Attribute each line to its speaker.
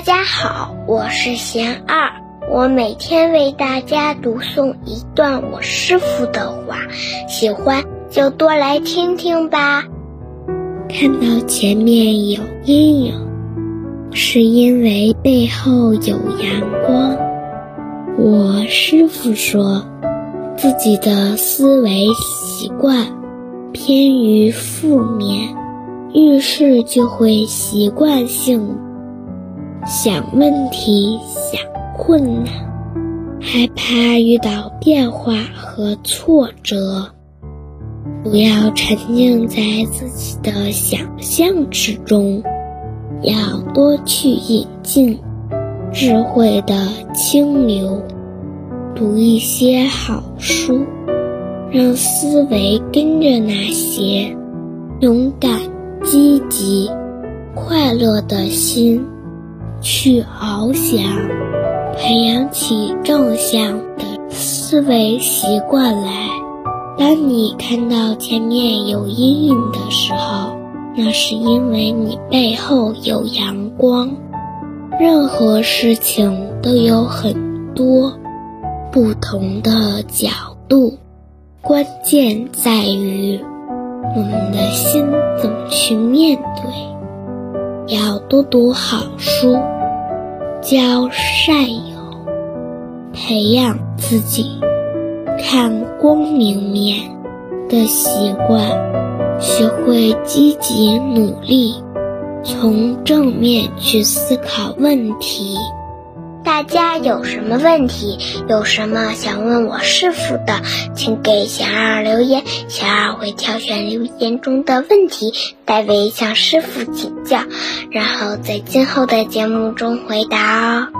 Speaker 1: 大家好，我是贤二，我每天为大家读诵一段我师傅的话，喜欢就多来听听吧。
Speaker 2: 看到前面有阴影，是因为背后有阳光。我师傅说，自己的思维习惯偏于负面，遇事就会习惯性想问题、想困难，害怕遇到变化和挫折。不要沉浸在自己的想象之中，要多去引进智慧的清流，读一些好书，让思维跟着那些勇敢、积极、快乐的心去翱翔，培养起正向的思维习惯来。当你看到前面有阴影的时候，那是因为你背后有阳光。任何事情都有很多不同的角度，关键在于我们的心怎么去面对。要多读好书，交善友，培养自己。看光明面的习惯，学会积极努力，从正面去思考问题。
Speaker 1: 大家有什么问题，有什么想问我师傅的，请给小二留言，小二会挑选留言中的问题，代为向师傅请教，然后在今后的节目中回答哦。